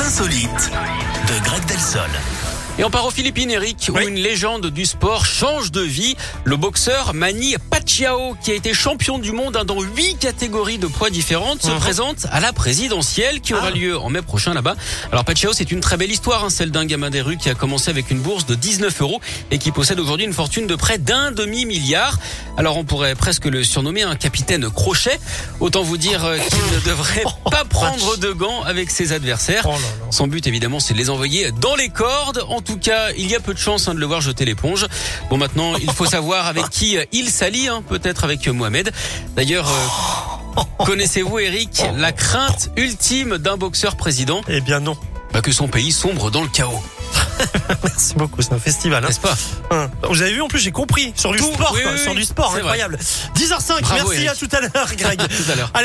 insolites de Greg Delsol. Et on part aux Philippines, Eric, où une légende du sport change de vie. Le boxeur Manny Pacquiao, qui a été champion du monde hein, dans huit catégories de poids différentes, se Mhm. présente à la présidentielle qui aura Ah. lieu en mai prochain là-bas. Alors Pacquiao, c'est une très belle histoire, hein, celle d'un gamin des rues qui a commencé avec une bourse de 19 euros et qui possède aujourd'hui une fortune de près d'un demi-milliard. Alors on pourrait presque le surnommer un capitaine crochet. Autant vous dire euh, qu'il ne devrait pas prendre de gants avec ses adversaires. Oh. Son but, évidemment, c'est de les envoyer dans les cordes. En tout cas, il y a peu de chance hein, de le voir jeter l'éponge. Bon, maintenant, il faut savoir avec qui euh, il s'allie, hein, peut-être avec euh, Mohamed. D'ailleurs, euh, connaissez-vous, Eric, la crainte ultime d'un boxeur président? Eh bien non. bah, Que son pays sombre dans le chaos, Merci beaucoup, c'est un festival. Hein. n'est-ce pas Hein. Vous avez vu en plus j'ai compris sur du Tout, sport, oui, quoi, oui, sur du sport, vrai. incroyable. 10h05, Bravo, merci Eric. à tout à l'heure Greg. Tout à l'heure.